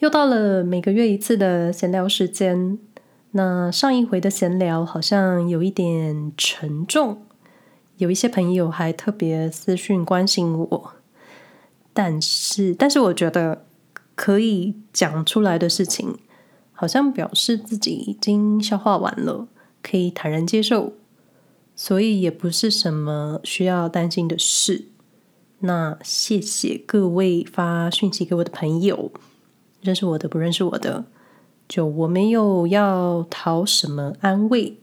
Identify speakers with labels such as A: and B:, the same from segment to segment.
A: 又到了每个月一次的闲聊时间。那上一回的闲聊好像有一点沉重，有一些朋友还特别私讯关心我。但是，但是我觉得可以讲出来的事情，好像表示自己已经消化完了，可以坦然接受，所以也不是什么需要担心的事。那谢谢各位发讯息给我的朋友。认识我的，不认识我的，就我没有要讨什么安慰，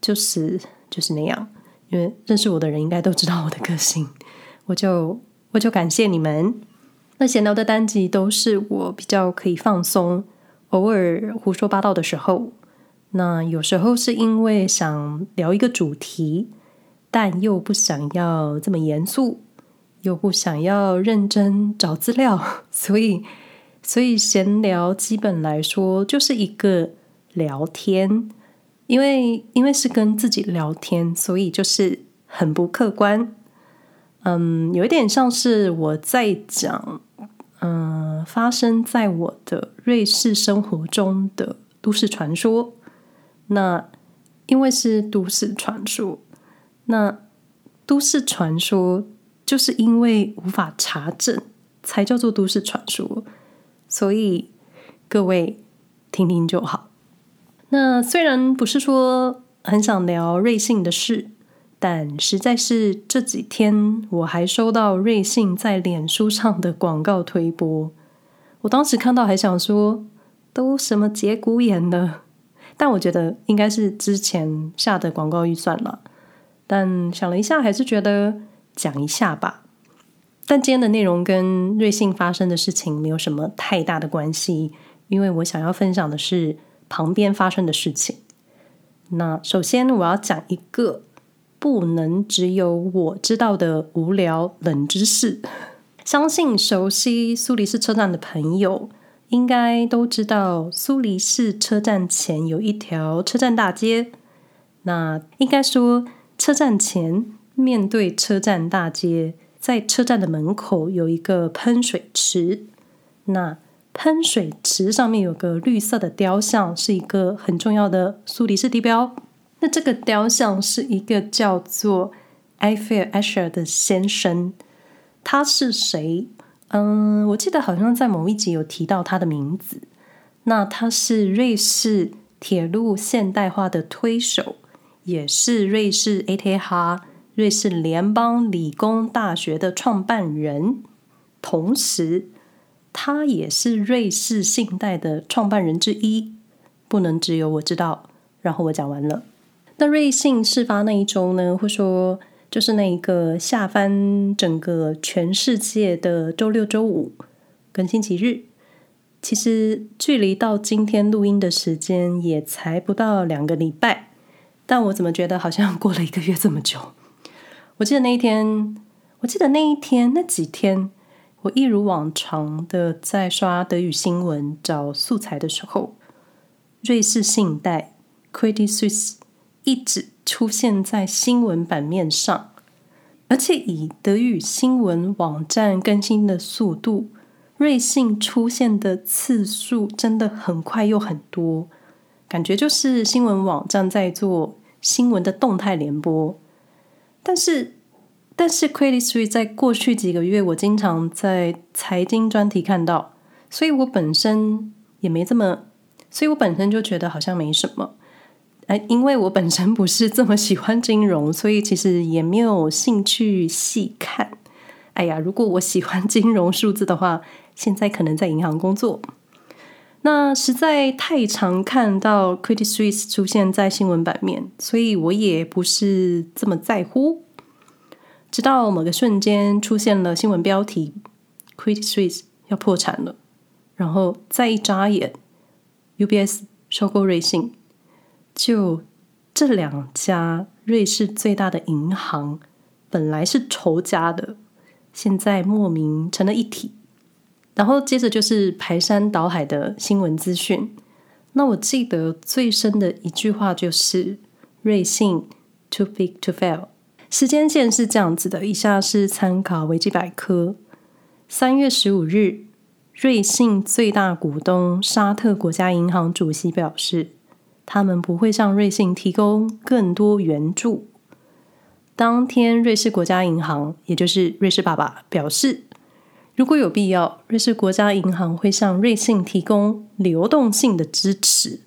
A: 就是就是那样。因为认识我的人应该都知道我的个性，我就我就感谢你们。那闲聊的单集都是我比较可以放松，偶尔胡说八道的时候。那有时候是因为想聊一个主题，但又不想要这么严肃，又不想要认真找资料，所以。所以闲聊基本来说就是一个聊天，因为因为是跟自己聊天，所以就是很不客观。嗯，有一点像是我在讲，嗯，发生在我的瑞士生活中的都市传说。那因为是都市传说，那都市传说就是因为无法查证，才叫做都市传说。所以各位听听就好。那虽然不是说很想聊瑞幸的事，但实在是这几天我还收到瑞幸在脸书上的广告推播。我当时看到还想说，都什么节骨眼了？但我觉得应该是之前下的广告预算了。但想了一下，还是觉得讲一下吧。但今天的内容跟瑞幸发生的事情没有什么太大的关系，因为我想要分享的是旁边发生的事情。那首先我要讲一个不能只有我知道的无聊冷知识。相信熟悉苏黎世车站的朋友应该都知道，苏黎世车站前有一条车站大街。那应该说，车站前面对车站大街。在车站的门口有一个喷水池，那喷水池上面有个绿色的雕像，是一个很重要的苏黎世地标。那这个雕像是一个叫做埃菲尔·艾舍尔的先生，他是谁？嗯，我记得好像在某一集有提到他的名字。那他是瑞士铁路现代化的推手，也是瑞士 ETH。瑞士联邦理工大学的创办人，同时他也是瑞士信贷的创办人之一。不能只有我知道。然后我讲完了。那瑞幸事发那一周呢，或说就是那一个下翻整个全世界的周六周五跟星期日，其实距离到今天录音的时间也才不到两个礼拜，但我怎么觉得好像过了一个月这么久？我记得那一天，我记得那一天那几天，我一如往常的在刷德语新闻找素材的时候，瑞士信贷 Credit Suisse 一直出现在新闻版面上，而且以德语新闻网站更新的速度，瑞信出现的次数真的很快又很多，感觉就是新闻网站在做新闻的动态联播。但是，但是，Credit Suisse 在过去几个月，我经常在财经专题看到，所以我本身也没这么，所以我本身就觉得好像没什么。哎，因为我本身不是这么喜欢金融，所以其实也没有兴趣细看。哎呀，如果我喜欢金融数字的话，现在可能在银行工作。那实在太常看到 Credit Suisse 出现在新闻版面，所以我也不是这么在乎。直到某个瞬间出现了新闻标题：Credit Suisse 要破产了，然后再一眨眼，UBS 收购瑞信，就这两家瑞士最大的银行本来是仇家的，现在莫名成了一体。然后接着就是排山倒海的新闻资讯。那我记得最深的一句话就是“瑞信 too big to fail”。时间线是这样子的：以下是参考维基百科。三月十五日，瑞信最大股东沙特国家银行主席表示，他们不会向瑞信提供更多援助。当天，瑞士国家银行，也就是瑞士爸爸，表示，如果有必要，瑞士国家银行会向瑞信提供流动性的支持。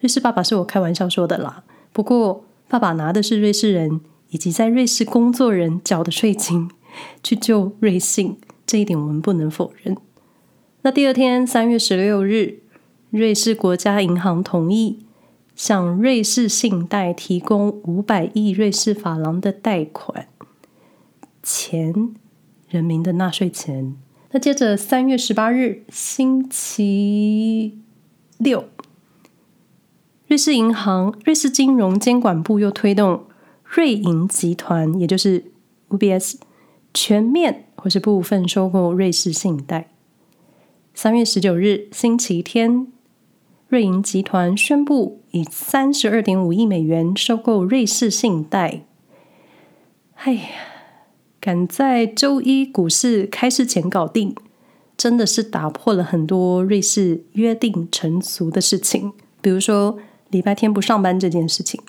A: 瑞士爸爸是我开玩笑说的啦，不过爸爸拿的是瑞士人以及在瑞士工作人缴的税金去救瑞信，这一点我们不能否认。那第二天，三月十六日，瑞士国家银行同意。向瑞士信贷提供五百亿瑞士法郎的贷款，钱，人民的纳税钱。那接着三月十八日星期六，瑞士银行、瑞士金融监管部又推动瑞银集团，也就是 UBS 全面或是部分收购瑞士信贷。三月十九日星期天。瑞银集团宣布以三十二点五亿美元收购瑞士信贷。哎呀，赶在周一股市开市前搞定，真的是打破了很多瑞士约定成俗的事情，比如说礼拜天不上班这件事情。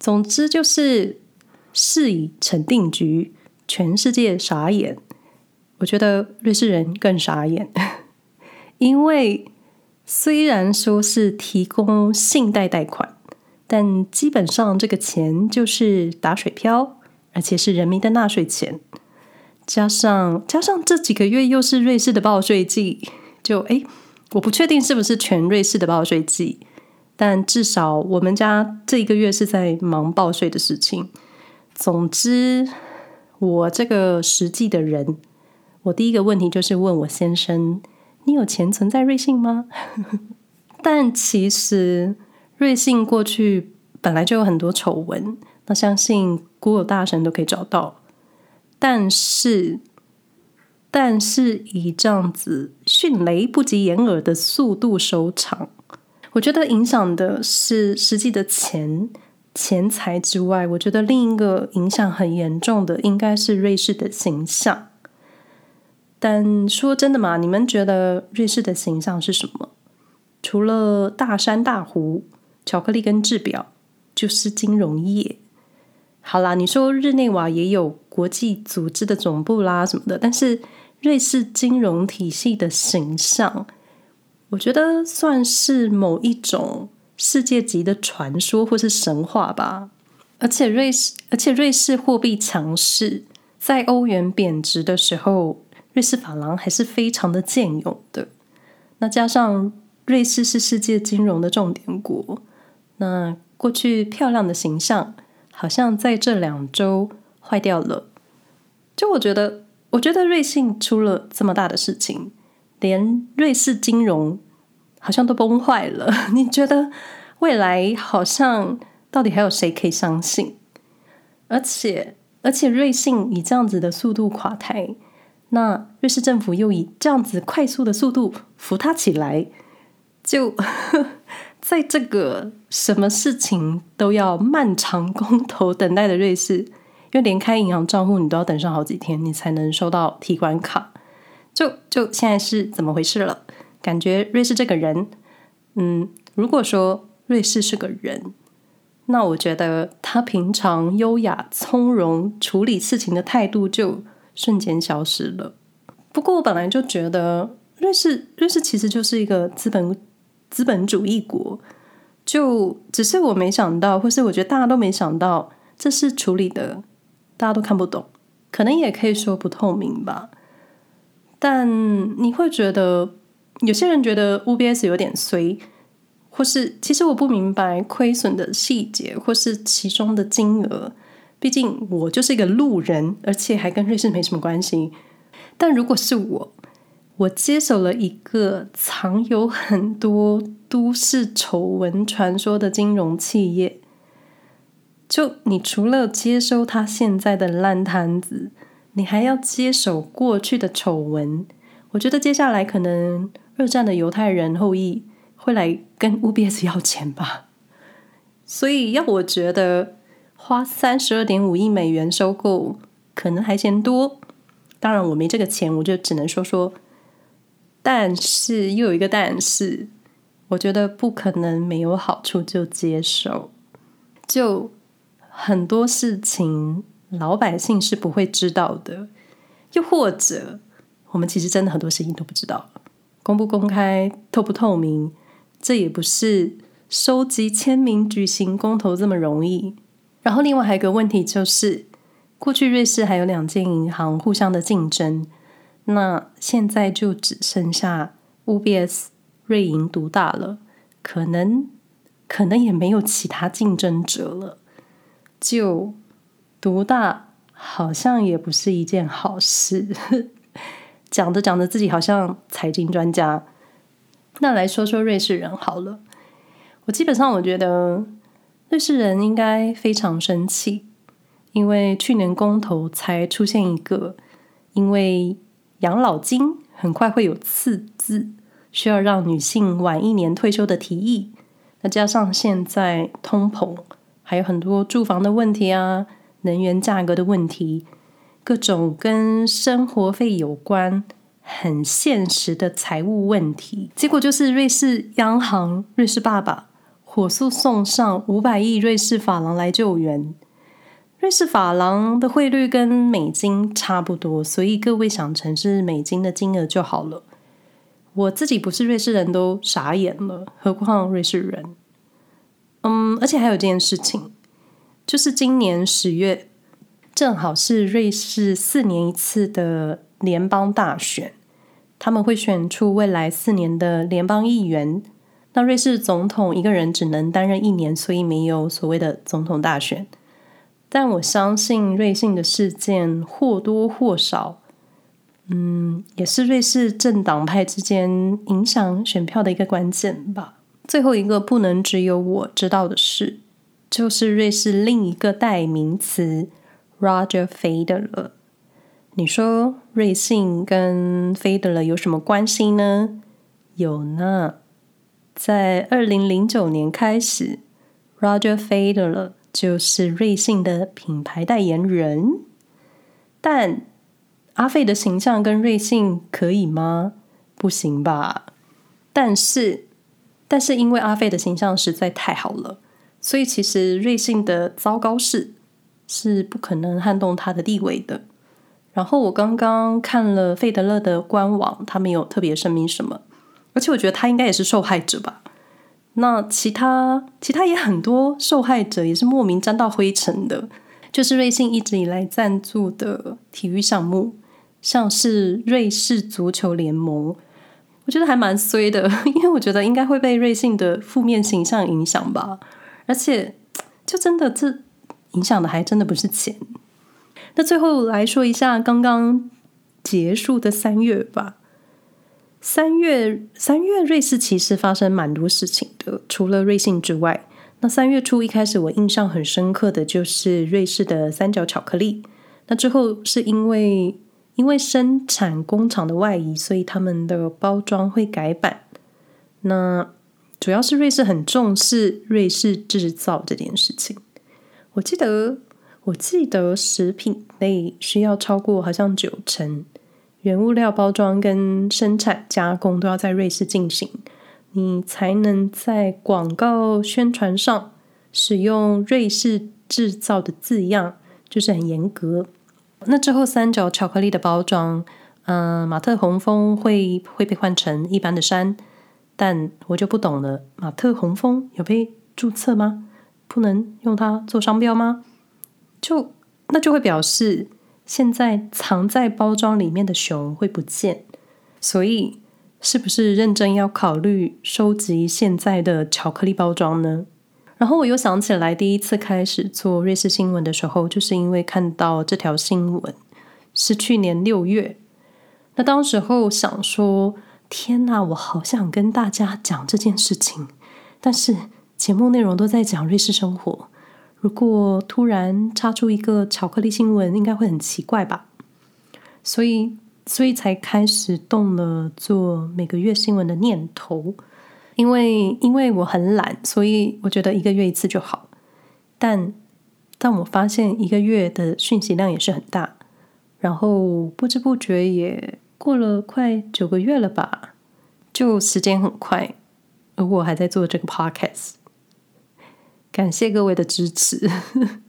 A: 总之就是事已成定局，全世界傻眼。我觉得瑞士人更傻眼，因为。虽然说是提供信贷贷款，但基本上这个钱就是打水漂，而且是人民的纳税钱。加上加上这几个月又是瑞士的报税季，就哎，我不确定是不是全瑞士的报税季，但至少我们家这一个月是在忙报税的事情。总之，我这个实际的人，我第一个问题就是问我先生。你有钱存在瑞信吗？但其实瑞信过去本来就有很多丑闻，那相信 Google 大神都可以找到。但是，但是以这样子迅雷不及掩耳的速度收场，我觉得影响的是实际的钱钱财之外，我觉得另一个影响很严重的应该是瑞士的形象。但说真的嘛，你们觉得瑞士的形象是什么？除了大山大湖、巧克力跟制表，就是金融业。好啦，你说日内瓦也有国际组织的总部啦什么的，但是瑞士金融体系的形象，我觉得算是某一种世界级的传说或是神话吧。而且瑞士，而且瑞士货币强势，在欧元贬值的时候。瑞士法郎还是非常的健勇的，那加上瑞士是世界金融的重点国，那过去漂亮的形象好像在这两周坏掉了。就我觉得，我觉得瑞信出了这么大的事情，连瑞士金融好像都崩坏了。你觉得未来好像到底还有谁可以相信？而且，而且瑞信以这样子的速度垮台。那瑞士政府又以这样子快速的速度扶他起来，就 在这个什么事情都要漫长公投等待的瑞士，因为连开银行账户你都要等上好几天，你才能收到提款卡。就就现在是怎么回事了？感觉瑞士这个人，嗯，如果说瑞士是个人，那我觉得他平常优雅从容处理事情的态度就。瞬间消失了。不过我本来就觉得瑞士，瑞士其实就是一个资本资本主义国，就只是我没想到，或是我觉得大家都没想到，这是处理的大家都看不懂，可能也可以说不透明吧。但你会觉得有些人觉得 UBS 有点衰，或是其实我不明白亏损的细节，或是其中的金额。毕竟我就是一个路人，而且还跟瑞士没什么关系。但如果是我，我接手了一个藏有很多都市丑闻传说的金融企业，就你除了接收他现在的烂摊子，你还要接手过去的丑闻。我觉得接下来可能二战的犹太人后裔会来跟 UBS 要钱吧。所以要我觉得。花三十二点五亿美元收购，可能还嫌多。当然，我没这个钱，我就只能说说。但是又有一个但是，我觉得不可能没有好处就接受。就很多事情，老百姓是不会知道的，又或者我们其实真的很多事情都不知道，公不公开、透不透明，这也不是收集签名、举行公投这么容易。然后另外还有一个问题就是，过去瑞士还有两间银行互相的竞争。那现在就只剩下 UBS 瑞银独大了，可能可能也没有其他竞争者了，就独大好像也不是一件好事。讲着讲着自己好像财经专家，那来说说瑞士人好了。我基本上我觉得瑞士人应该非常生气，因为去年公投才出现一个因为。养老金很快会有次字，需要让女性晚一年退休的提议。那加上现在通膨，还有很多住房的问题啊，能源价格的问题，各种跟生活费有关、很现实的财务问题。结果就是瑞士央行、瑞士爸爸火速送上五百亿瑞士法郎来救援。瑞士法郎的汇率跟美金差不多，所以各位想成是美金的金额就好了。我自己不是瑞士人都傻眼了，何况瑞士人。嗯，而且还有件事情，就是今年十月正好是瑞士四年一次的联邦大选，他们会选出未来四年的联邦议员。那瑞士总统一个人只能担任一年，所以没有所谓的总统大选。但我相信瑞幸的事件或多或少，嗯，也是瑞士政党派之间影响选票的一个关键吧。最后一个不能只有我知道的事，就是瑞士另一个代名词 Roger Federer。你说瑞幸跟 Federer 有什么关系呢？有呢，在二零零九年开始，Roger Federer。就是瑞幸的品牌代言人，但阿费的形象跟瑞幸可以吗？不行吧。但是，但是因为阿费的形象实在太好了，所以其实瑞幸的糟糕事是不可能撼动他的地位的。然后我刚刚看了费德勒的官网，他没有特别声明什么，而且我觉得他应该也是受害者吧。那其他其他也很多受害者也是莫名沾到灰尘的，就是瑞幸一直以来赞助的体育项目，像是瑞士足球联盟，我觉得还蛮衰的，因为我觉得应该会被瑞幸的负面形象影响吧，而且就真的这影响的还真的不是钱。那最后来说一下刚刚结束的三月吧。三月，三月瑞士其实发生蛮多事情的，除了瑞幸之外，那三月初一开始我印象很深刻的就是瑞士的三角巧克力。那之后是因为因为生产工厂的外移，所以他们的包装会改版。那主要是瑞士很重视瑞士制造这件事情。我记得我记得食品类需要超过好像九成。原物料包装跟生产加工都要在瑞士进行，你才能在广告宣传上使用“瑞士制造”的字样，就是很严格。那之后，三角巧克力的包装，嗯、马特洪峰会会被换成一般的山，但我就不懂了，马特洪峰有被注册吗？不能用它做商标吗？就那就会表示。现在藏在包装里面的熊会不见，所以是不是认真要考虑收集现在的巧克力包装呢？然后我又想起来，第一次开始做瑞士新闻的时候，就是因为看到这条新闻，是去年六月。那当时候想说，天哪，我好想跟大家讲这件事情，但是节目内容都在讲瑞士生活。如果突然插出一个巧克力新闻，应该会很奇怪吧？所以，所以才开始动了做每个月新闻的念头。因为，因为我很懒，所以我觉得一个月一次就好。但，但我发现一个月的讯息量也是很大。然后不知不觉也过了快九个月了吧？就时间很快，而我还在做这个 podcast。感谢各位的支持，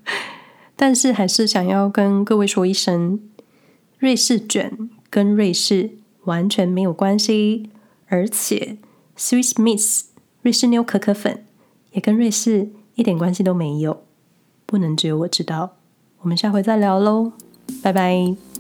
A: 但是还是想要跟各位说一声，瑞士卷跟瑞士完全没有关系，而且 Swiss Miss 瑞士妞可可粉也跟瑞士一点关系都没有，不能只有我知道。我们下回再聊喽，拜拜。